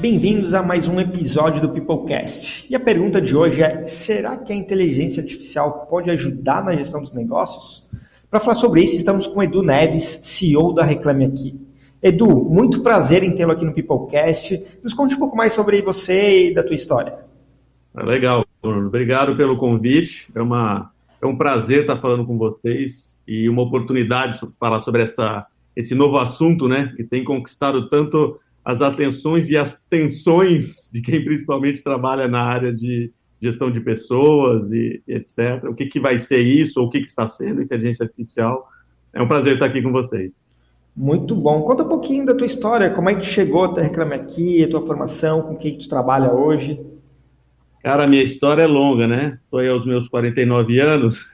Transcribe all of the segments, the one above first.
Bem-vindos a mais um episódio do Peoplecast. E a pergunta de hoje é: será que a inteligência artificial pode ajudar na gestão dos negócios? Para falar sobre isso, estamos com Edu Neves, CEO da Reclame Aqui. Edu, muito prazer em tê-lo aqui no Peoplecast. Nos conte um pouco mais sobre você e da tua história. É legal, Bruno. Obrigado pelo convite. É, uma, é um prazer estar falando com vocês e uma oportunidade de falar sobre essa, esse novo assunto, né, que tem conquistado tanto as atenções e as tensões de quem principalmente trabalha na área de gestão de pessoas e, e etc. O que, que vai ser isso, ou o que, que está sendo inteligência artificial. É um prazer estar aqui com vocês. Muito bom. Conta um pouquinho da tua história, como é que chegou até Reclame Aqui, a tua formação, com quem tu trabalha hoje. Cara, a minha história é longa, né? Estou aí aos meus 49 anos.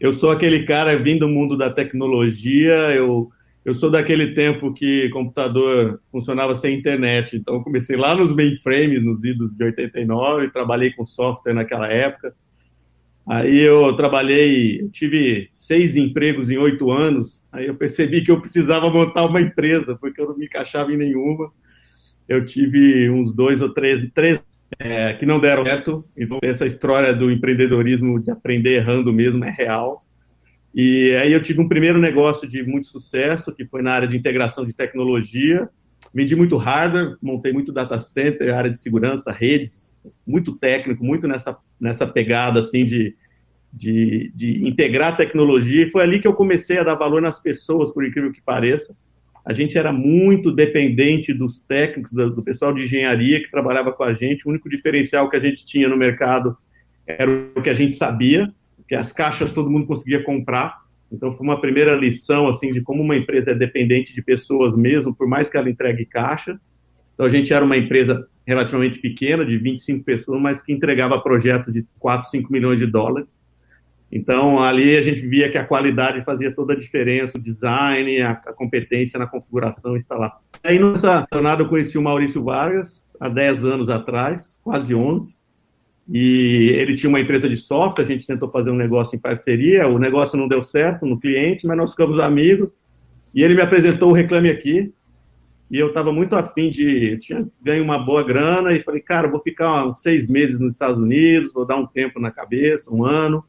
Eu sou aquele cara vindo do mundo da tecnologia, eu eu sou daquele tempo que computador funcionava sem internet, então comecei lá nos mainframes, nos idos de 89, trabalhei com software naquela época. Aí eu trabalhei, tive seis empregos em oito anos, aí eu percebi que eu precisava montar uma empresa, porque eu não me encaixava em nenhuma. Eu tive uns dois ou três, três é, que não deram certo, então essa história do empreendedorismo, de aprender errando mesmo, é real. E aí eu tive um primeiro negócio de muito sucesso, que foi na área de integração de tecnologia. Vendi muito hardware, montei muito data center, área de segurança, redes, muito técnico, muito nessa, nessa pegada assim de, de, de integrar tecnologia. E foi ali que eu comecei a dar valor nas pessoas, por incrível que pareça. A gente era muito dependente dos técnicos, do, do pessoal de engenharia que trabalhava com a gente. O único diferencial que a gente tinha no mercado era o que a gente sabia que as caixas todo mundo conseguia comprar. Então foi uma primeira lição assim de como uma empresa é dependente de pessoas mesmo, por mais que ela entregue caixa. Então a gente era uma empresa relativamente pequena, de 25 pessoas, mas que entregava projetos de 4, 5 milhões de dólares. Então ali a gente via que a qualidade fazia toda a diferença, o design, a, a competência na configuração, instalação. Aí nessa jornada eu conheci o Maurício Vargas há 10 anos atrás, quase 11 e ele tinha uma empresa de software, a gente tentou fazer um negócio em parceria, o negócio não deu certo no cliente, mas nós ficamos amigos, e ele me apresentou o Reclame Aqui, e eu estava muito afim de, tinha ganho uma boa grana, e falei, cara, vou ficar seis meses nos Estados Unidos, vou dar um tempo na cabeça, um ano,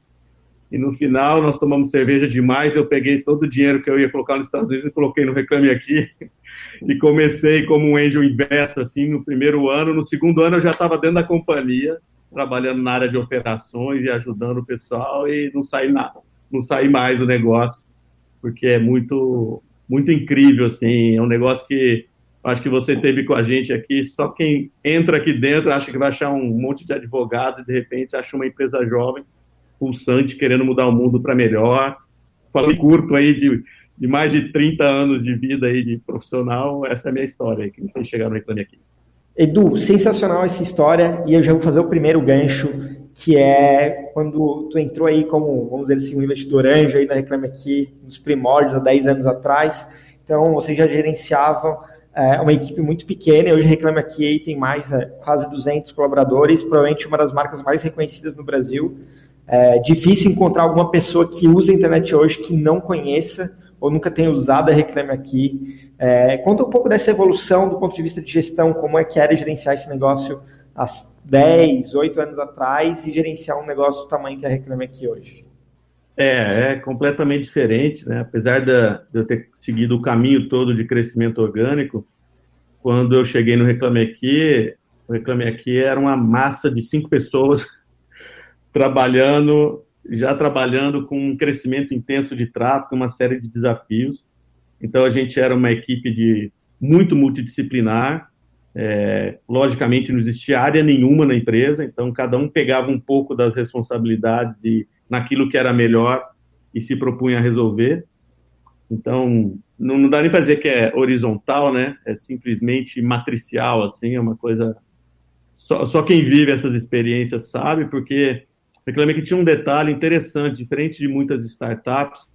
e no final nós tomamos cerveja demais, eu peguei todo o dinheiro que eu ia colocar nos Estados Unidos e coloquei no Reclame Aqui, e comecei como um angel inverso, assim, no primeiro ano, no segundo ano eu já estava dentro da companhia, trabalhando na área de operações e ajudando o pessoal e não sair nada, não sair mais do negócio, porque é muito muito incrível assim, é um negócio que acho que você teve com a gente aqui, só quem entra aqui dentro acha que vai achar um monte de advogados e de repente acha uma empresa jovem, pulsante, querendo mudar o mundo para melhor. Falei curto aí de, de mais de 30 anos de vida aí de profissional, essa é a minha história aí, que me fez chegar no Reclame Aqui. Edu, sensacional essa história e eu já vou fazer o primeiro gancho, que é quando tu entrou aí como, vamos dizer assim, um investidor anjo aí na Reclame Aqui, nos primórdios, há 10 anos atrás. Então, você já gerenciava é, uma equipe muito pequena, e hoje Reclame Aqui aí tem mais, é, quase 200 colaboradores, provavelmente uma das marcas mais reconhecidas no Brasil. É difícil encontrar alguma pessoa que usa a internet hoje que não conheça ou nunca tenha usado a Reclame Aqui. É, conta um pouco dessa evolução do ponto de vista de gestão, como é que era gerenciar esse negócio há 10, 8 anos atrás e gerenciar um negócio do tamanho que a Reclame Aqui hoje. É, é completamente diferente, né? Apesar de eu ter seguido o caminho todo de crescimento orgânico, quando eu cheguei no Reclame Aqui, o Reclame Aqui era uma massa de cinco pessoas trabalhando já trabalhando com um crescimento intenso de tráfego, uma série de desafios. Então, a gente era uma equipe de muito multidisciplinar. É, logicamente, não existia área nenhuma na empresa, então cada um pegava um pouco das responsabilidades e naquilo que era melhor e se propunha a resolver. Então, não, não dá nem para dizer que é horizontal, né? É simplesmente matricial, assim, é uma coisa. Só, só quem vive essas experiências sabe, porque Reclame que tinha um detalhe interessante, diferente de muitas startups,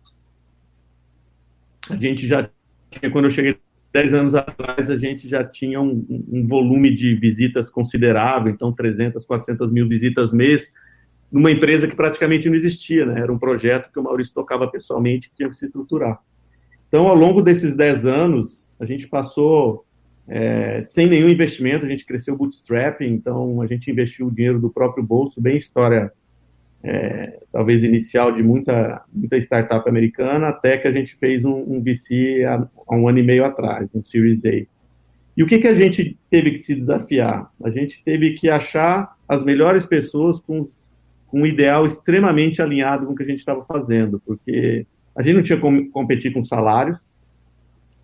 a gente já tinha, quando eu cheguei 10 anos atrás, a gente já tinha um, um, volume de visitas considerável, então 300, 400 mil visitas mês, numa empresa que praticamente não existia, né? Era um projeto que o Maurício tocava pessoalmente, que tinha que se estruturar. Então, ao longo desses 10 anos, a gente passou é, sem nenhum investimento, a gente cresceu bootstrapping, então a gente investiu o dinheiro do próprio bolso, bem história é, talvez inicial de muita, muita startup americana, até que a gente fez um, um VC há, há, um ano e meio atrás, um Series A. E o que, que a gente teve que se desafiar? A gente teve que achar as melhores pessoas com, com um ideal extremamente alinhado com o que a gente estava fazendo, porque a gente não tinha como competir com salários,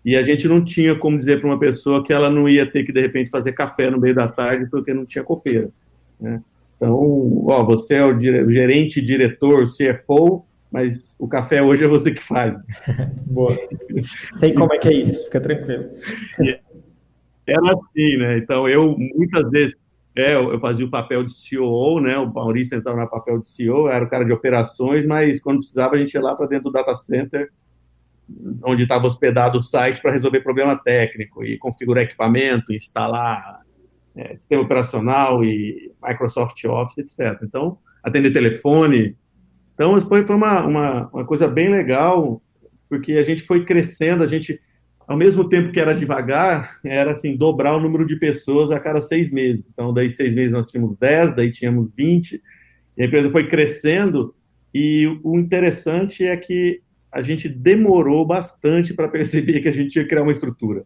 e a gente não tinha como dizer para uma pessoa que ela não ia ter que, de repente, fazer café no meio da tarde porque não tinha copeira. Né? Então, ó, você é o gerente, diretor, CFO, mas o café hoje é você que faz. Boa. Sei como é que é isso, fica tranquilo. Era assim, né? Então, eu muitas vezes é, eu fazia o papel de CEO, né? O Maurício entrava no papel de CEO, era o cara de operações, mas quando precisava a gente ia lá para dentro do data center, onde estava hospedado o site para resolver problema técnico e configurar equipamento, instalar é, sistema operacional e Microsoft Office, etc. Então, atender telefone. Então, foi, foi uma, uma, uma coisa bem legal, porque a gente foi crescendo, a gente, ao mesmo tempo que era devagar, era assim, dobrar o número de pessoas a cada seis meses. Então, daí seis meses nós tínhamos 10, daí tínhamos 20, e a empresa foi crescendo, e o interessante é que a gente demorou bastante para perceber que a gente que criar uma estrutura.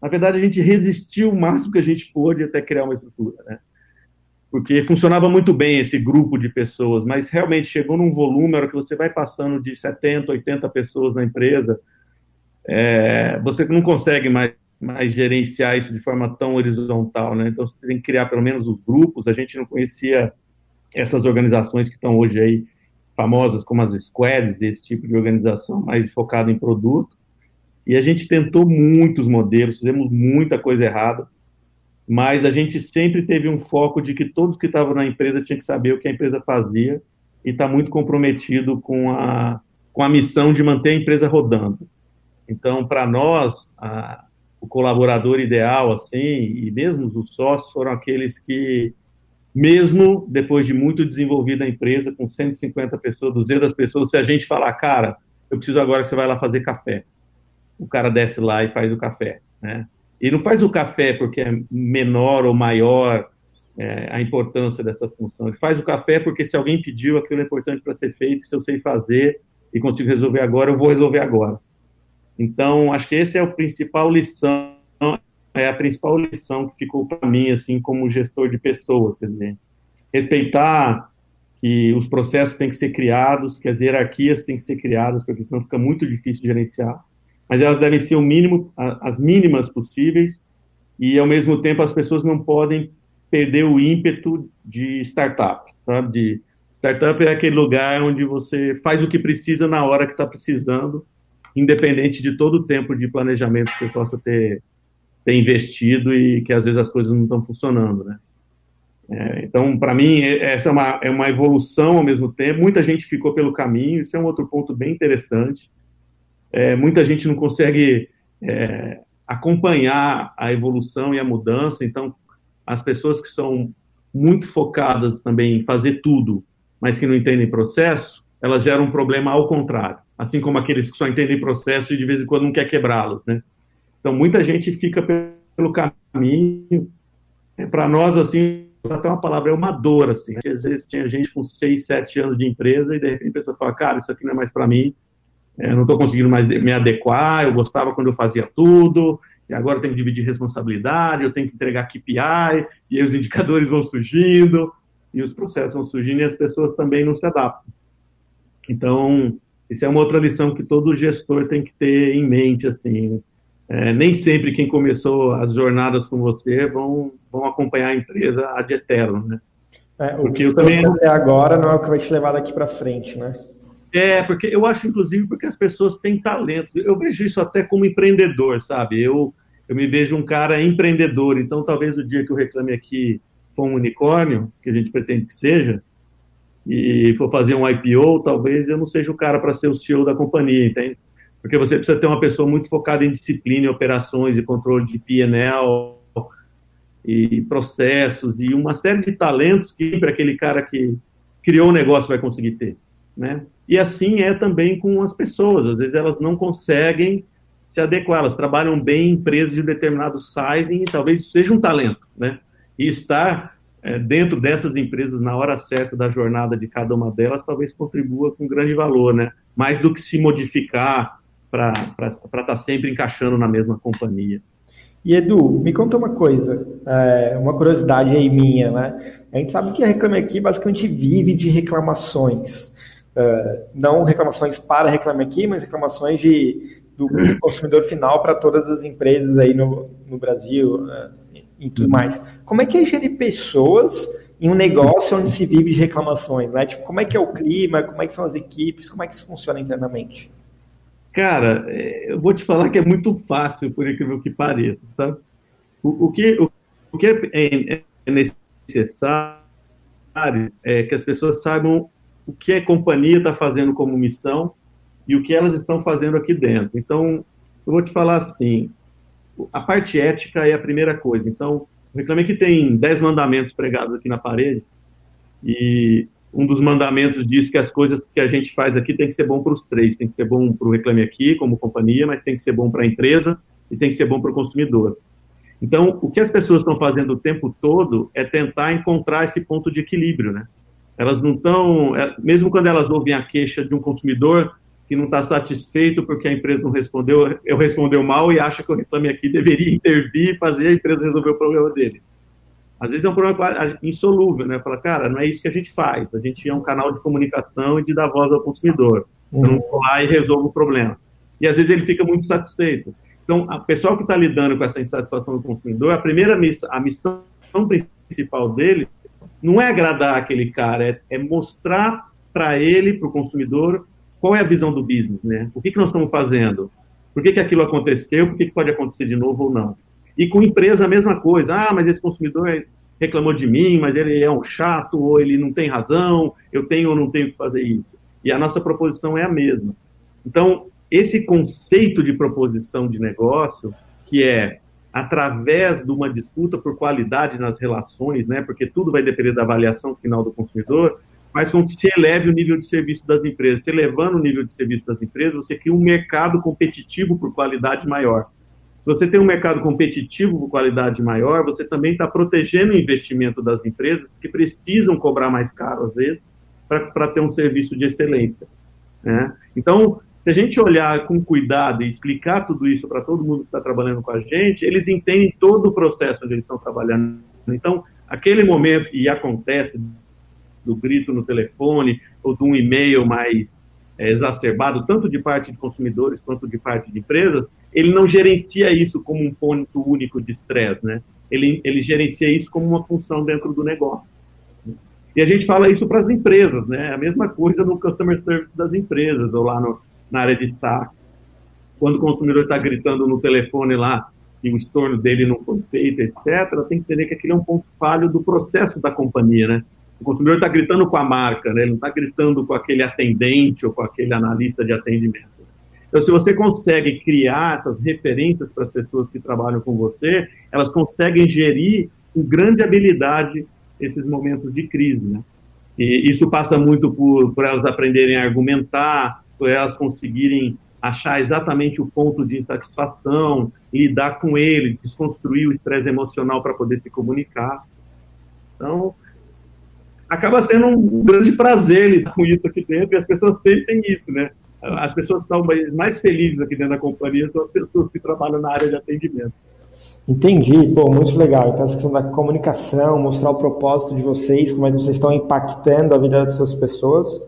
Na verdade, a gente resistiu o máximo que a gente pôde até criar uma estrutura, né? Porque funcionava muito bem esse grupo de pessoas, mas realmente chegou num volume, a hora que você vai passando de 70, 80 pessoas na empresa, é, você não consegue mais, mais gerenciar isso de forma tão horizontal, né? Então, você tem que criar pelo menos os grupos. A gente não conhecia essas organizações que estão hoje aí famosas, como as squads, esse tipo de organização mais focada em produto. E a gente tentou muitos modelos, fizemos muita coisa errada, mas a gente sempre teve um foco de que todos que estavam na empresa tinham que saber o que a empresa fazia e está muito comprometido com a, com a missão de manter a empresa rodando. Então, para nós, a, o colaborador ideal, assim, e mesmo os sócios foram aqueles que, mesmo depois de muito desenvolvida a empresa, com 150 pessoas, 200 pessoas, se a gente falar, cara, eu preciso agora que você vai lá fazer café o cara desce lá e faz o café, né? E não faz o café porque é menor ou maior é, a importância dessa função. Ele faz o café porque se alguém pediu, aquilo é importante para ser feito, se eu sei fazer e consigo resolver agora, eu vou resolver agora. Então, acho que esse é o principal lição, é a principal lição que ficou para mim, assim, como gestor de pessoas, quer dizer, respeitar que os processos têm que ser criados, que as hierarquias têm que ser criadas, porque senão fica muito difícil gerenciar mas elas devem ser o mínimo, as mínimas possíveis, e ao mesmo tempo as pessoas não podem perder o ímpeto de startup, sabe? De startup é aquele lugar onde você faz o que precisa na hora que está precisando, independente de todo o tempo de planejamento que você possa ter, ter investido e que às vezes as coisas não estão funcionando, né? É, então, para mim, essa é uma, é uma evolução ao mesmo tempo. Muita gente ficou pelo caminho, isso é um outro ponto bem interessante é, muita gente não consegue é, acompanhar a evolução e a mudança, então as pessoas que são muito focadas também em fazer tudo, mas que não entendem processo, elas geram um problema ao contrário, assim como aqueles que só entendem processo e de vez em quando não quer quebrá-los, né? Então muita gente fica pelo caminho, é, para nós assim até uma palavra é uma dor assim. Às vezes tinha gente com seis, sete anos de empresa e de repente a pessoa fala, cara, isso aqui não é mais para mim, eu não estou conseguindo mais me adequar, eu gostava quando eu fazia tudo, e agora eu tenho que dividir responsabilidade, eu tenho que entregar KPI, e aí os indicadores vão surgindo, e os processos vão surgindo, e as pessoas também não se adaptam. Então, isso é uma outra lição que todo gestor tem que ter em mente, assim, é, nem sempre quem começou as jornadas com você vão, vão acompanhar a empresa ad eterno, né? É, o Porque que eu também... agora não é o que vai te levar daqui para frente, né? É, porque eu acho, inclusive, porque as pessoas têm talento. Eu vejo isso até como empreendedor, sabe? Eu, eu me vejo um cara empreendedor. Então, talvez o dia que eu reclame aqui for um unicórnio, que a gente pretende que seja, e for fazer um IPO, talvez eu não seja o cara para ser o CEO da companhia, entende? Porque você precisa ter uma pessoa muito focada em disciplina, operações e controle de P&L e processos e uma série de talentos que para aquele cara que criou o negócio vai conseguir ter, né? E assim é também com as pessoas, às vezes elas não conseguem se adequar, elas trabalham bem em empresas de determinado sizing e talvez seja um talento, né? E estar é, dentro dessas empresas na hora certa da jornada de cada uma delas talvez contribua com grande valor, né? Mais do que se modificar para estar tá sempre encaixando na mesma companhia. E Edu, me conta uma coisa, é, uma curiosidade aí minha, né? A gente sabe que a Reclame Aqui basicamente vive de reclamações. É, não reclamações para Reclame Aqui, mas reclamações de, do consumidor final para todas as empresas aí no, no Brasil é, e tudo mais. Como é que é gerir pessoas em um negócio onde se vive de reclamações, né? Tipo, como é que é o clima, como é que são as equipes, como é que isso funciona internamente? Cara, é, eu vou te falar que é muito fácil, por incrível que pareça, sabe? O, o que, o, o que é, é necessário é que as pessoas saibam o que a companhia está fazendo como missão e o que elas estão fazendo aqui dentro. Então, eu vou te falar assim, a parte ética é a primeira coisa. Então, reclamei que tem dez mandamentos pregados aqui na parede e um dos mandamentos diz que as coisas que a gente faz aqui tem que ser bom para os três. Tem que ser bom para o Reclame Aqui, como companhia, mas tem que ser bom para a empresa e tem que ser bom para o consumidor. Então, o que as pessoas estão fazendo o tempo todo é tentar encontrar esse ponto de equilíbrio, né? Elas não estão, é, mesmo quando elas ouvem a queixa de um consumidor que não está satisfeito porque a empresa não respondeu, eu respondeu mal e acha que o Reclame Aqui deveria intervir e fazer a empresa resolver o problema dele. Às vezes é um problema insolúvel, né? Fala, cara, não é isso que a gente faz. A gente é um canal de comunicação e de dar voz ao consumidor. Uhum. Eu não vou lá e resolvo o problema. E às vezes ele fica muito satisfeito. Então, a pessoal que está lidando com essa insatisfação do consumidor, a primeira missão, a missão principal dele não é agradar aquele cara, é, é mostrar para ele, para o consumidor, qual é a visão do business, né? O que, que nós estamos fazendo? Por que, que aquilo aconteceu? Por que, que pode acontecer de novo ou não? E com empresa a mesma coisa. Ah, mas esse consumidor reclamou de mim, mas ele é um chato, ou ele não tem razão, eu tenho ou não tenho que fazer isso. E a nossa proposição é a mesma. Então, esse conceito de proposição de negócio, que é através de uma disputa por qualidade nas relações, né, porque tudo vai depender da avaliação final do consumidor, mas com que se eleve o nível de serviço das empresas. Se elevando o nível de serviço das empresas, você cria um mercado competitivo por qualidade maior você tem um mercado competitivo com qualidade maior, você também está protegendo o investimento das empresas que precisam cobrar mais caro, às vezes, para ter um serviço de excelência. Né? Então, se a gente olhar com cuidado e explicar tudo isso para todo mundo que está trabalhando com a gente, eles entendem todo o processo onde eles estão trabalhando. Então, aquele momento que acontece do grito no telefone ou de um e-mail mais é, exacerbado, tanto de parte de consumidores quanto de parte de empresas, ele não gerencia isso como um ponto único de estresse, né? Ele, ele gerencia isso como uma função dentro do negócio. E a gente fala isso para as empresas, né? A mesma coisa no customer service das empresas, ou lá no, na área de saque. Quando o consumidor está gritando no telefone lá que o estorno dele não foi feito, etc., tem que entender que aquele é um ponto falho do processo da companhia, né? O consumidor está gritando com a marca, né? Ele não está gritando com aquele atendente ou com aquele analista de atendimento. Então, se você consegue criar essas referências para as pessoas que trabalham com você, elas conseguem gerir com grande habilidade esses momentos de crise, né? E isso passa muito por, por elas aprenderem a argumentar, elas conseguirem achar exatamente o ponto de insatisfação, lidar com ele, desconstruir o estresse emocional para poder se comunicar. Então, acaba sendo um grande prazer lidar com isso aqui dentro, e as pessoas sentem isso, né? as pessoas que estão mais felizes aqui dentro da companhia são as pessoas que trabalham na área de atendimento. Entendi, pô, muito legal. Então, essa questão da comunicação, mostrar o propósito de vocês, como é que vocês estão impactando a vida dessas pessoas.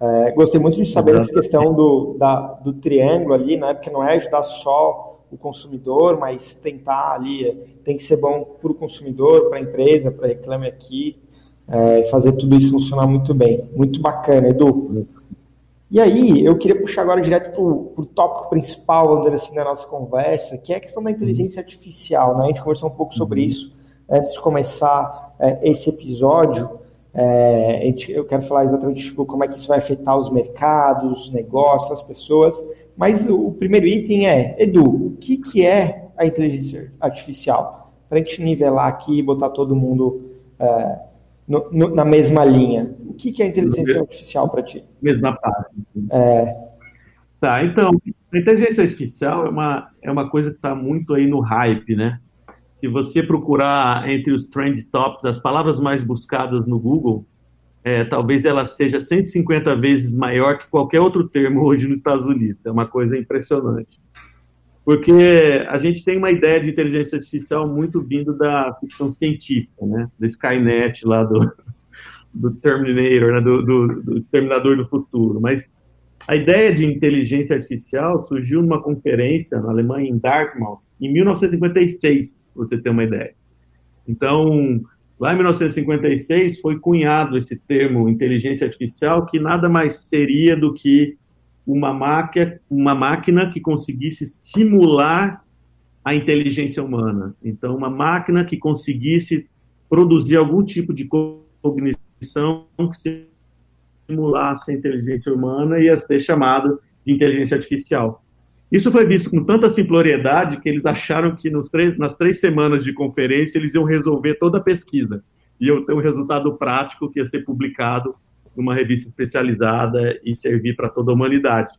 É, gostei muito de saber essa questão do, da, do triângulo ali, né? Porque não é ajudar só o consumidor, mas tentar ali, é, tem que ser bom para o consumidor, para a empresa, para Reclame Aqui, é, fazer tudo isso funcionar muito bem. Muito bacana, Edu. E aí, eu queria puxar agora direto para o tópico principal, dizer assim, da nossa conversa, que é a questão da inteligência artificial. Né? A gente conversou um pouco sobre uhum. isso antes de começar é, esse episódio. É, eu quero falar exatamente tipo, como é que isso vai afetar os mercados, os negócios, as pessoas. Mas o primeiro item é, Edu, o que, que é a inteligência artificial? Para a gente nivelar aqui e botar todo mundo é, no, no, na mesma linha. O que, que é inteligência artificial para ti? Mesma parte. É... Tá, então, a inteligência artificial é uma, é uma coisa que está muito aí no hype, né? Se você procurar entre os trend tops, as palavras mais buscadas no Google, é, talvez ela seja 150 vezes maior que qualquer outro termo hoje nos Estados Unidos. É uma coisa impressionante. Porque a gente tem uma ideia de inteligência artificial muito vindo da ficção científica, né? Do Skynet lá do, do Terminator, né? do, do, do Terminador do Futuro. Mas a ideia de inteligência artificial surgiu numa conferência na Alemanha, em Dartmouth, em 1956, para você ter uma ideia. Então, Lá em 1956 foi cunhado esse termo inteligência artificial, que nada mais seria do que uma máquina, uma máquina que conseguisse simular a inteligência humana. Então, uma máquina que conseguisse produzir algum tipo de cognição que simulasse a inteligência humana e ia ser chamado de inteligência artificial. Isso foi visto com tanta simploriedade que eles acharam que três, nas três semanas de conferência eles iam resolver toda a pesquisa. E eu ter um resultado prático que ia ser publicado numa revista especializada e servir para toda a humanidade.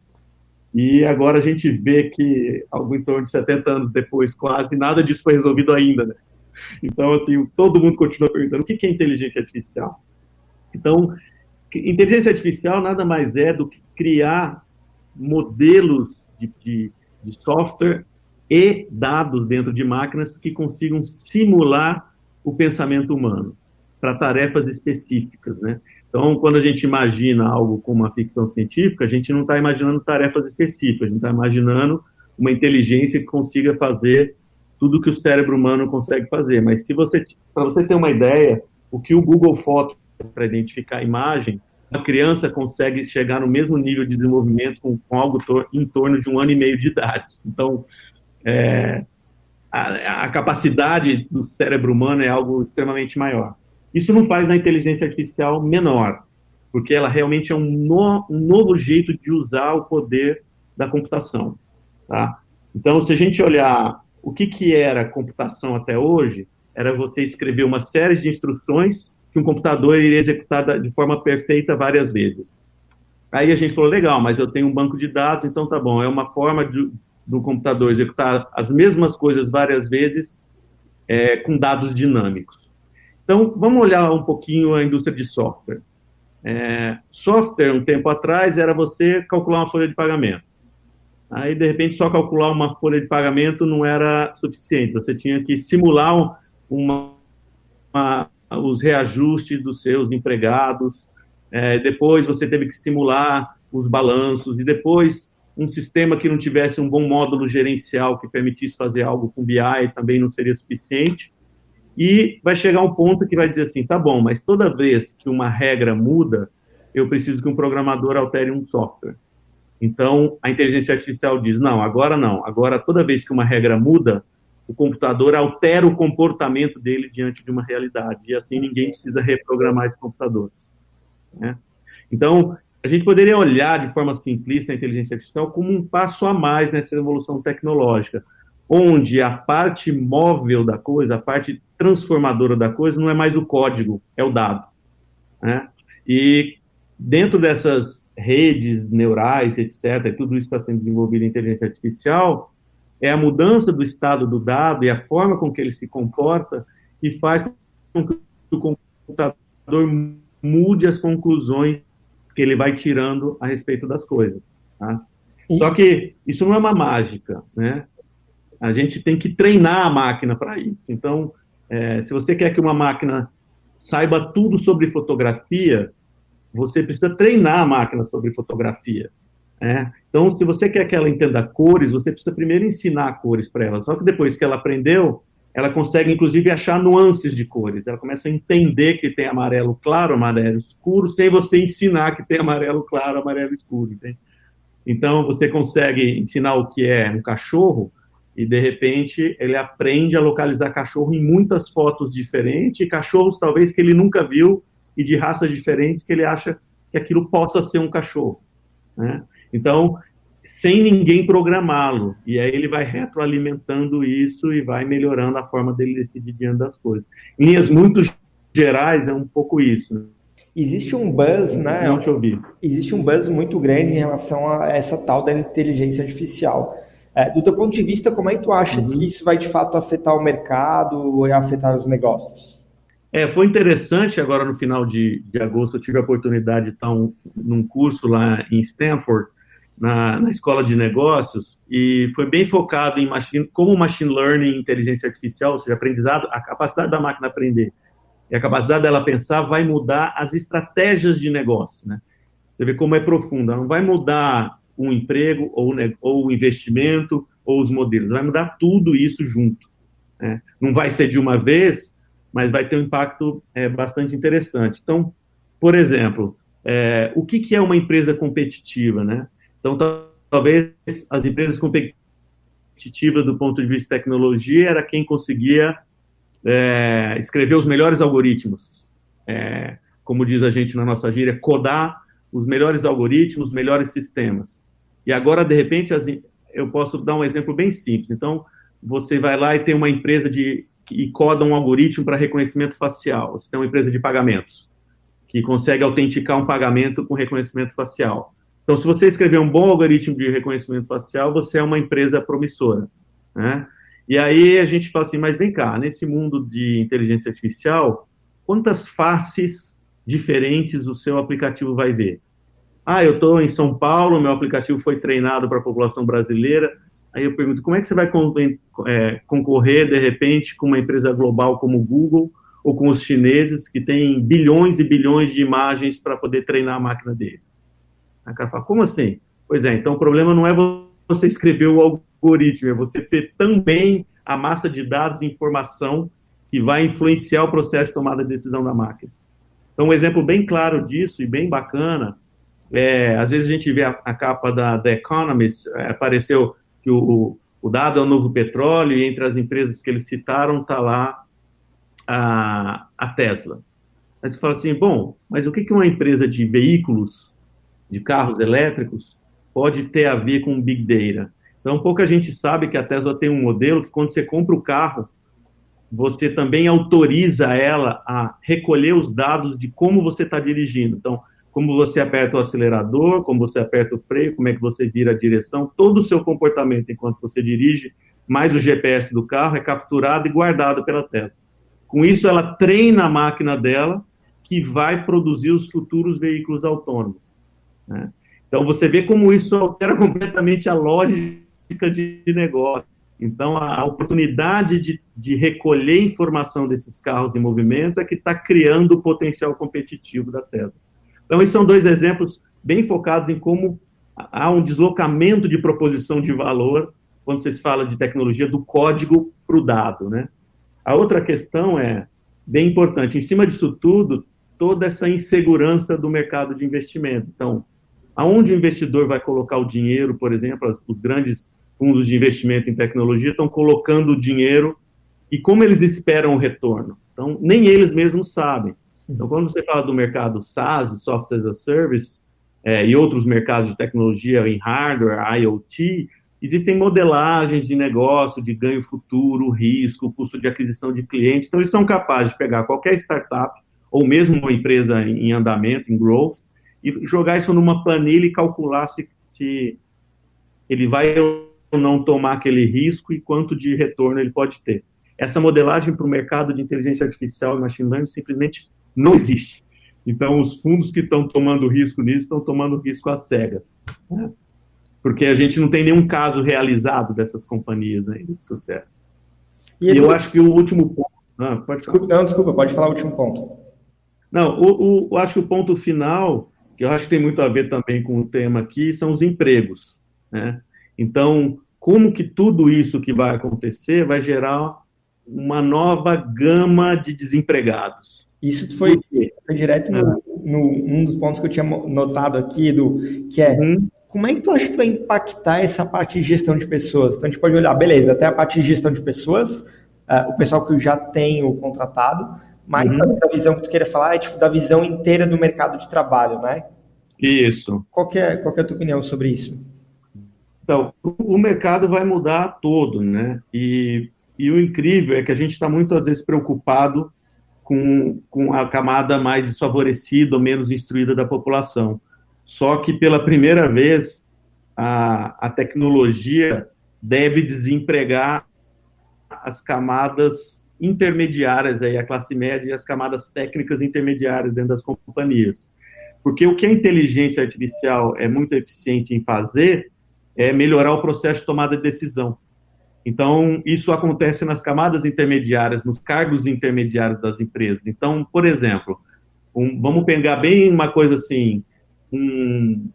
E agora a gente vê que, algo em torno de 70 anos depois, quase, nada disso foi resolvido ainda. Né? Então, assim, todo mundo continua perguntando o que é inteligência artificial. Então, inteligência artificial nada mais é do que criar modelos de, de, de software e dados dentro de máquinas que consigam simular o pensamento humano para tarefas específicas, né? Então, quando a gente imagina algo como uma ficção científica, a gente não está imaginando tarefas específicas, a gente está imaginando uma inteligência que consiga fazer tudo que o cérebro humano consegue fazer. Mas se você, para você ter uma ideia, o que o Google Fotos para identificar a imagem a criança consegue chegar no mesmo nível de desenvolvimento com, com algo em torno de um ano e meio de idade. Então, é, a, a, capacidade do cérebro humano é algo extremamente maior. Isso não faz na inteligência artificial menor, porque ela realmente é um, no, um novo jeito de usar o poder da computação. Tá? Então, se a gente olhar o que, que era computação até hoje, era você escrever uma série de instruções que um computador iria executar de forma perfeita várias vezes. Aí a gente falou, legal, mas eu tenho um banco de dados, então tá bom, é uma forma de, do computador executar as mesmas coisas várias vezes é, com dados dinâmicos. Então, vamos olhar um pouquinho a indústria de software. É, software, um tempo atrás, era você calcular uma folha de pagamento. Aí, de repente, só calcular uma folha de pagamento não era suficiente. Você tinha que simular uma, uma os reajustes dos seus empregados, é, depois você teve que estimular os balanços, e depois um sistema que não tivesse um bom módulo gerencial que permitisse fazer algo com BI também não seria suficiente. E vai chegar um ponto que vai dizer assim: tá bom, mas toda vez que uma regra muda, eu preciso que um programador altere um software. Então, a inteligência artificial diz: não, agora não. Agora, toda vez que uma regra muda, o computador altera o comportamento dele diante de uma realidade. E assim ninguém precisa reprogramar esse computador. Né? Então, a gente poderia olhar de forma simplista a inteligência artificial como um passo a mais nessa evolução tecnológica, onde a parte móvel da coisa, a parte transformadora da coisa, não é mais o código, é o dado. Né? E dentro dessas redes neurais, etc., tudo isso está sendo desenvolvido em inteligência artificial, é a mudança do estado do dado e a forma com que ele se comporta que faz com que o computador mude as conclusões que ele vai tirando a respeito das coisas. Tá? Só que isso não é uma mágica, né? A gente tem que treinar a máquina para isso. Então, é, se você quer que uma máquina saiba tudo sobre fotografia, você precisa treinar a máquina sobre fotografia. É. Então, se você quer que ela entenda cores, você precisa primeiro ensinar cores para ela. Só que depois que ela aprendeu, ela consegue, inclusive, achar nuances de cores. Ela começa a entender que tem amarelo claro, amarelo escuro, sem você ensinar que tem amarelo claro, amarelo escuro. Entende? Então, você consegue ensinar o que é um cachorro e, de repente, ele aprende a localizar cachorro em muitas fotos diferentes, cachorros, talvez, que ele nunca viu e de raças diferentes que ele acha que aquilo possa ser um cachorro. Né? Então, sem ninguém programá-lo. E aí ele vai retroalimentando isso e vai melhorando a forma dele decidir diante das coisas. Em linhas muito gerais, é um pouco isso. Existe um buzz, né? Não te ouvi. Existe um buzz muito grande em relação a essa tal da inteligência artificial. É, do teu ponto de vista, como é que tu acha uhum. que isso vai de fato afetar o mercado ou afetar os negócios? É, foi interessante agora no final de, de agosto, eu tive a oportunidade de estar um, num curso lá em Stanford, na, na, escola de negócios, e foi bem focado em machine, como machine learning, inteligência artificial, ou seja, aprendizado, a capacidade da máquina aprender e a capacidade dela pensar vai mudar as estratégias de negócio, né? Você vê como é profunda, não vai mudar um emprego ou, ou o investimento ou os modelos, vai mudar tudo isso junto. Né? Não vai ser de uma vez, mas vai ter um impacto é, bastante interessante. Então, por exemplo, é, o que, que é uma empresa competitiva, né? Então, talvez as empresas competitivas do ponto de vista de tecnologia era quem conseguia é, escrever os melhores algoritmos, é, como diz a gente na nossa gíria, codar os melhores algoritmos, os melhores sistemas. E agora, de repente, as, eu posso dar um exemplo bem simples. Então, você vai lá e tem uma empresa de e coda um algoritmo para reconhecimento facial. Você tem uma empresa de pagamentos que consegue autenticar um pagamento com reconhecimento facial. Então, se você escrever um bom algoritmo de reconhecimento facial, você é uma empresa promissora. Né? E aí a gente fala assim, mas vem cá, nesse mundo de inteligência artificial, quantas faces diferentes o seu aplicativo vai ver? Ah, eu estou em São Paulo, meu aplicativo foi treinado para a população brasileira. Aí eu pergunto, como é que você vai é, concorrer, de repente, com uma empresa global como o Google ou com os chineses que têm bilhões e bilhões de imagens para poder treinar a máquina dele? A cara fala, como assim? Pois é, então o problema não é você escrever o algoritmo, é você ter também a massa de dados e informação que vai influenciar o processo de tomada de decisão da máquina. Então, um exemplo bem claro disso e bem bacana, é, às vezes a gente vê a, a capa da The Economist, é, apareceu que o, o dado é o novo petróleo e entre as empresas que eles citaram está lá a, a Tesla. Aí você fala assim, bom, mas o que, que uma empresa de veículos, de carros elétricos, pode ter a ver com Big Data? Então, pouca gente sabe que a Tesla tem um modelo que, quando você compra o carro, você também autoriza ela a recolher os dados de como você está dirigindo. Então, como você aperta o acelerador, como você aperta o freio, como é que você vira a direção, todo o seu comportamento enquanto você dirige, mais o GPS do carro, é capturado e guardado pela Tesla. Com isso, ela treina a máquina dela, que vai produzir os futuros veículos autônomos. Né? Então, você vê como isso altera completamente a lógica de negócio. Então, a oportunidade de, de recolher informação desses carros em movimento é que está criando o potencial competitivo da Tesla. Então, esses são dois exemplos bem focados em como há um deslocamento de proposição de valor quando vocês falam de tecnologia do código para o dado, né? A outra questão é bem importante. Em cima disso tudo, toda essa insegurança do mercado de investimento. Então, aonde o investidor vai colocar o dinheiro, por exemplo, os grandes fundos de investimento em tecnologia estão colocando o dinheiro e como eles esperam o retorno. Então, nem eles mesmos sabem. Então, quando você fala do mercado SaaS, Software as a Service, é, e outros mercados de tecnologia em hardware, IoT, existem modelagens de negócio, de ganho futuro, risco, custo de aquisição de clientes. Então, eles são capazes de pegar qualquer startup, ou mesmo uma empresa em andamento, em growth, e jogar isso numa planilha e calcular se, se ele vai ou não tomar aquele risco e quanto de retorno ele pode ter. Essa modelagem para o mercado de inteligência artificial e machine learning simplesmente não existe. Então, os fundos que estão tomando risco nisso estão tomando risco às cegas. Né? Porque a gente não tem nenhum caso realizado dessas companhias ainda de sucesso. E, e eu acho que o último ponto. Ah, desculpa, não, desculpa, pode falar o último ponto. Não, eu acho que o ponto final, que eu acho que tem muito a ver também com o tema aqui, são os empregos. Né? Então, como que tudo isso que vai acontecer vai gerar uma nova gama de desempregados? Isso foi, foi direto no, no, um dos pontos que eu tinha notado aqui, do que é uhum. como é que tu acha que vai impactar essa parte de gestão de pessoas? Então a gente pode olhar, beleza, até a parte de gestão de pessoas, uh, o pessoal que já tem o contratado, mas uhum. a visão que tu queria falar é tipo, da visão inteira do mercado de trabalho, né? Isso. Qual que é, qual que é a tua opinião sobre isso? Então, o mercado vai mudar todo, né? E, e o incrível é que a gente está muito, às vezes, preocupado com, com a camada mais desfavorecida ou menos instruída da população. Só que, pela primeira vez, a, a tecnologia deve desempregar as camadas intermediárias, aí, a classe média e as camadas técnicas intermediárias dentro das companhias. Porque o que a inteligência artificial é muito eficiente em fazer é melhorar o processo de tomada de decisão. Então, isso acontece nas camadas intermediárias, nos cargos intermediários das empresas. Então, por exemplo, um, vamos pegar bem uma coisa assim, um,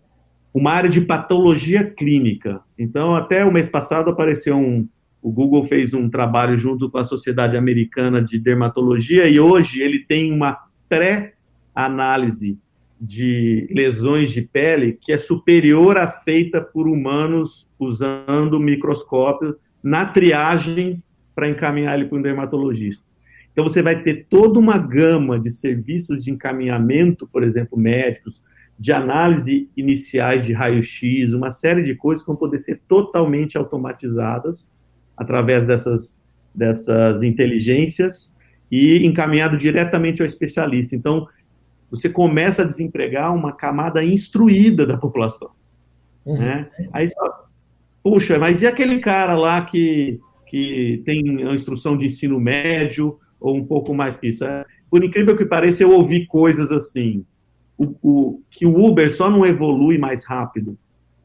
uma área de patologia clínica. Então, até o mês passado apareceu um. O Google fez um trabalho junto com a Sociedade Americana de Dermatologia e hoje ele tem uma pré-análise de lesões de pele que é superior à feita por humanos usando microscópio na triagem para encaminhar ele para um dermatologista. Então, você vai ter toda uma gama de serviços de encaminhamento, por exemplo, médicos, de análise iniciais de raio-x, uma série de coisas que vão poder ser totalmente automatizadas através dessas, dessas inteligências e encaminhado diretamente ao especialista. Então, você começa a desempregar uma camada instruída da população. Uhum. Né? Aí puxa, mas e aquele cara lá que, que tem a instrução de ensino médio ou um pouco mais que isso? É, por incrível que pareça, eu ouvi coisas assim, o, o que o Uber só não evolui mais rápido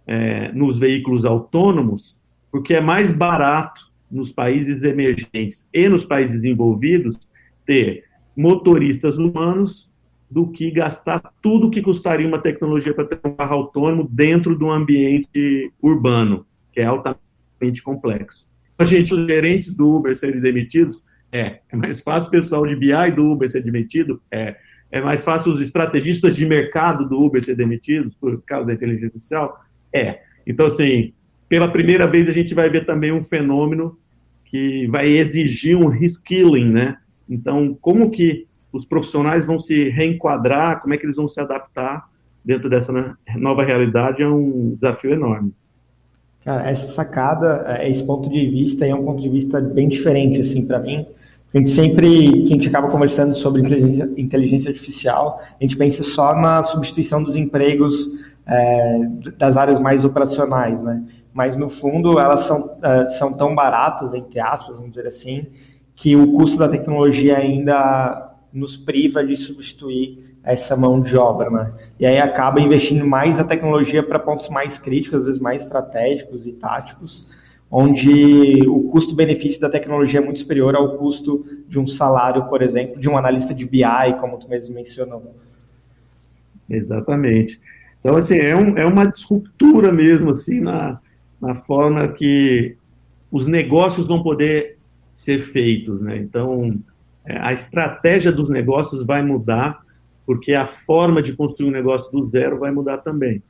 é, nos veículos autônomos porque é mais barato nos países emergentes e nos países desenvolvidos ter motoristas humanos do que gastar tudo o que custaria uma tecnologia para ter um carro autônomo dentro de um ambiente urbano, que é altamente complexo. A gente, os gerentes do Uber serem demitidos, é. É mais fácil o pessoal de BI do Uber ser demitido? É. É mais fácil os estrategistas de mercado do Uber ser demitidos por causa da inteligência artificial? É. Então, assim, pela primeira vez a gente vai ver também um fenômeno que vai exigir um reskilling, né? Então, como que os profissionais vão se reenquadrar, como é que eles vão se adaptar dentro dessa nova realidade é um desafio enorme. Cara, essa sacada, é, esse ponto de vista é um ponto de vista bem diferente, assim, para mim. A gente sempre, que a gente acaba conversando sobre inteligência, inteligência artificial, a gente pensa só na substituição dos empregos é, das áreas mais operacionais, né? Mas, no fundo, elas são, é, são tão baratas, entre aspas, vamos dizer assim, que o custo da tecnologia ainda nos priva de substituir essa mão de obra, né? E aí acaba investindo mais a tecnologia para pontos mais críticos, às vezes mais estratégicos e táticos, onde o custo-benefício da tecnologia é muito superior ao custo de um salário, por exemplo, de um analista de BI, como tu mesmo mencionou. Exatamente. Então, assim, é, um, é uma disruptura mesmo, assim, na, na forma que os negócios vão poder ser feitos, né? Então, é, a estratégia dos negócios vai mudar, porque a forma de construir um negócio do zero vai mudar também.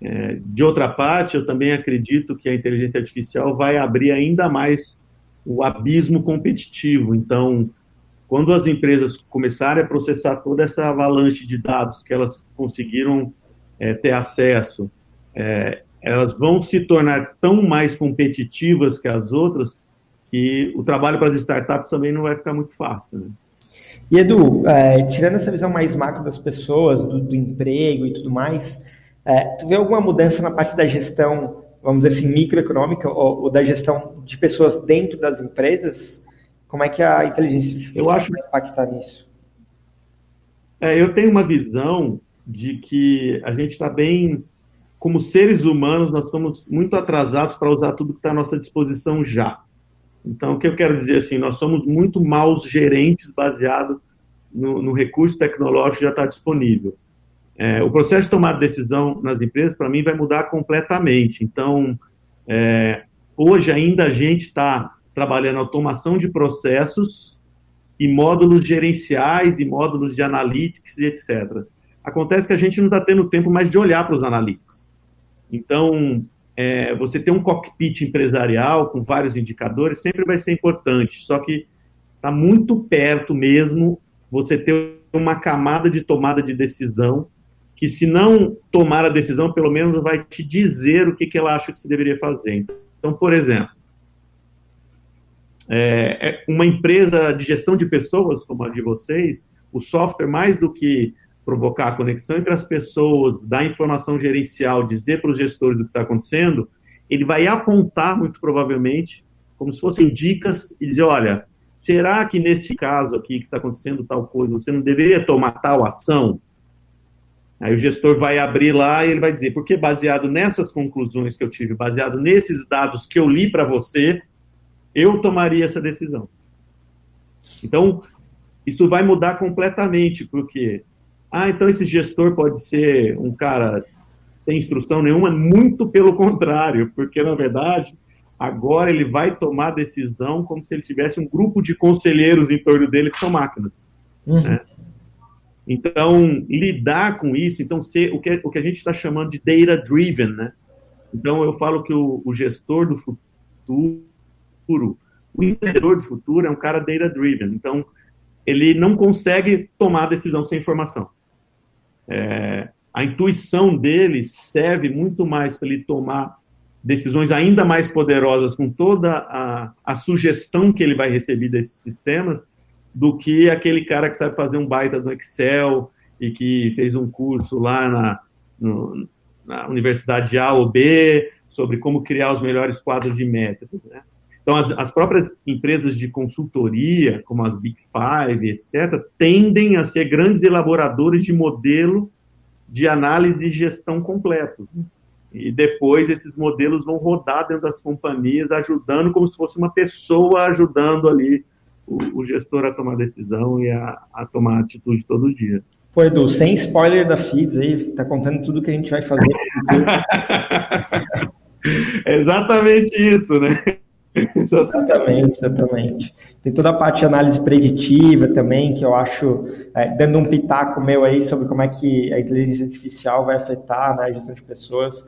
É, de outra parte, eu também acredito que a inteligência artificial vai abrir ainda mais o abismo competitivo. Então, quando as empresas começarem a processar toda essa avalanche de dados que elas conseguiram é, ter acesso, é, elas vão se tornar tão mais competitivas que as outras que o trabalho para as startups também não vai ficar muito fácil. Né? E Edu, é, tirando essa visão mais macro das pessoas, do, do emprego e tudo mais, é, tu vê alguma mudança na parte da gestão, vamos dizer assim, microeconômica ou, ou da gestão de pessoas dentro das empresas? Como é que a inteligência artificial eu acho... vai impactar nisso? É, eu tenho uma visão de que a gente está bem, como seres humanos, nós estamos muito atrasados para usar tudo que está à nossa disposição já. Então, o que eu quero dizer assim, nós somos muito maus gerentes baseado no, no recurso tecnológico que já está disponível. É, o processo de tomar decisão nas empresas, para mim, vai mudar completamente. Então, é, hoje ainda a gente está trabalhando automação de processos e módulos gerenciais e módulos de analytics e etc. Acontece que a gente não está tendo tempo mais de olhar para os analytics. Então, é, você ter um cockpit empresarial com vários indicadores sempre vai ser importante, só que está muito perto mesmo você ter uma camada de tomada de decisão que, se não tomar a decisão, pelo menos vai te dizer o que, que ela acha que você deveria fazer. Então, por exemplo, é, é uma empresa de gestão de pessoas, como a de vocês, o software, mais do que provocar a conexão entre as pessoas, dar informação gerencial, dizer para os gestores o que está acontecendo, ele vai apontar, muito provavelmente, como se fossem dicas e dizer, olha, será que nesse caso aqui que está acontecendo tal coisa, você não deveria tomar tal ação? Aí o gestor vai abrir lá e ele vai dizer, porque baseado nessas conclusões que eu tive, baseado nesses dados que eu li para você, eu tomaria essa decisão. Então, isso vai mudar completamente, porque, ah, então esse gestor pode ser um cara sem instrução nenhuma, muito pelo contrário, porque na verdade, agora ele vai tomar decisão como se ele tivesse um grupo de conselheiros em torno dele que são máquinas. Uhum. Né? Então, lidar com isso, então ser o que, o que a gente está chamando de data-driven, né? Então, eu falo que o, o, gestor do futuro, o empreendedor do futuro é um cara data-driven. Então, ele não consegue tomar decisão sem informação. É, a intuição dele serve muito mais para ele tomar decisões ainda mais poderosas com toda a, a sugestão que ele vai receber desses sistemas do que aquele cara que sabe fazer um baita no Excel e que fez um curso lá na, no, na universidade A ou B sobre como criar os melhores quadros de métodos. Né? Então, as, as, próprias empresas de consultoria, como as Big Five, etc., tendem a ser grandes elaboradores de modelo de análise e gestão completo. E depois esses modelos vão rodar dentro das companhias, ajudando como se fosse uma pessoa ajudando ali o, o gestor a tomar decisão e a, a tomar atitude todo dia. Pô, Edu, sem spoiler da FIDS aí, tá contando tudo que a gente vai fazer. é exatamente isso, né? Exatamente, exatamente. Tem toda a parte de análise preditiva também, que eu acho, é, dando um pitaco meu aí sobre como é que a inteligência artificial vai afetar né, a gestão de pessoas.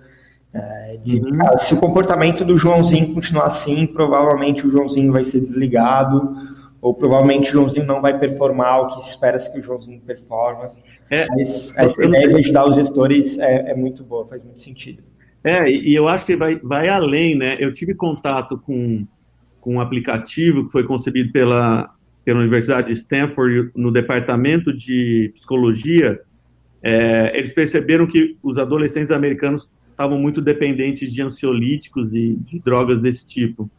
É, de, uhum. cara, se o comportamento do Joãozinho continuar assim, provavelmente o Joãozinho vai ser desligado ou provavelmente o Joãozinho não vai performar o que se espera que o Joãozinho performa. É, Mas essa ideia de ajudar os gestores é, é, muito boa, faz muito sentido. É, e eu acho que vai, vai além, né? Eu tive contato com, com um aplicativo que foi concebido pela, pela Universidade de Stanford no departamento de psicologia. É, eles perceberam que os adolescentes americanos estavam muito dependentes de ansiolíticos e de drogas desse tipo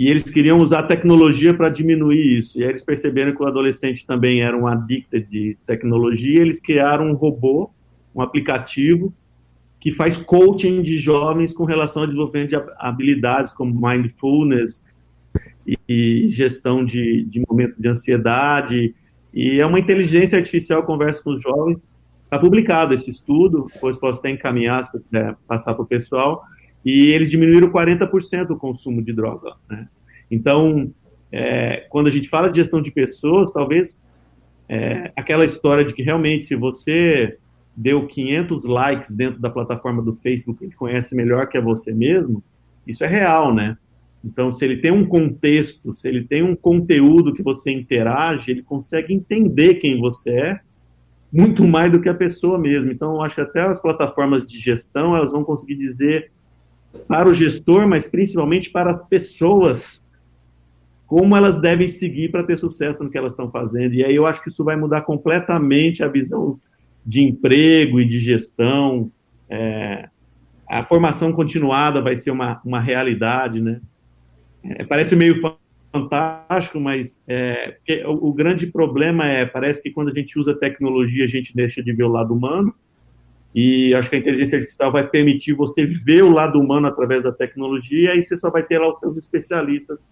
e eles queriam usar tecnologia para diminuir isso. E aí eles perceberam que o adolescente também era um addicted de tecnologia, eles criaram um robô, um aplicativo que faz coaching de jovens com relação ao desenvolvimento de habilidades como mindfulness e, gestão de, de momentos de ansiedade. E é uma inteligência artificial conversa com os jovens. Está publicado esse estudo, depois posso até encaminhar se quiser passar para o pessoal e eles diminuíram 40% o consumo de droga. Né? Então, é, quando a gente fala de gestão de pessoas, talvez é, aquela história de que realmente se você deu 500 likes dentro da plataforma do Facebook, ele conhece melhor que a você mesmo, isso é real, né? Então, se ele tem um contexto, se ele tem um conteúdo que você interage, ele consegue entender quem você é muito mais do que a pessoa mesmo. Então, eu acho que até as plataformas de gestão, elas vão conseguir dizer para o gestor, mas principalmente para as pessoas, como elas devem seguir para ter sucesso no que elas estão fazendo. E aí eu acho que isso vai mudar completamente a visão de emprego e de gestão. É, a formação continuada vai ser uma, uma realidade, né? É, parece meio fantástico, mas é, o, o grande problema é, parece que quando a gente usa tecnologia, a gente deixa de ver o lado humano, e acho que a inteligência artificial vai permitir você ver o lado humano através da tecnologia, e você só vai ter lá os seus especialistas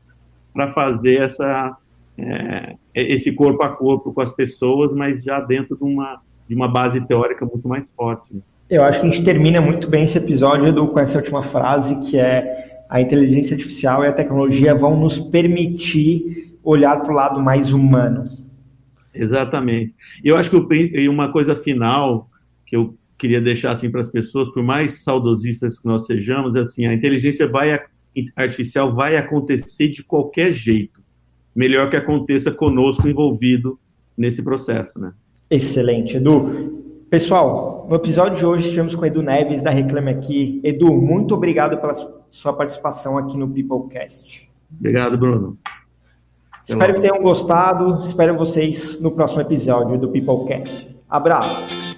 para fazer essa, é, esse corpo a corpo com as pessoas, mas já dentro de uma, de uma base teórica muito mais forte. Eu acho que a gente termina muito bem esse episódio, Edu, com essa última frase, que é a inteligência artificial e a tecnologia vão nos permitir olhar para o lado mais humano. Exatamente. Eu acho que uma coisa final que eu queria deixar assim para as pessoas, por mais saudosistas que nós sejamos, é assim, a inteligência vai artificial vai acontecer de qualquer jeito. Melhor que aconteça conosco envolvido nesse processo, né? Excelente, Edu. Pessoal, no episódio de hoje estivemos com Edu Neves da Reclame Aqui. Edu, muito obrigado pela sua participação aqui no Peoplecast. Obrigado, Bruno. Espero que tenham gostado. Espero vocês no próximo episódio do Peoplecast. Abraço.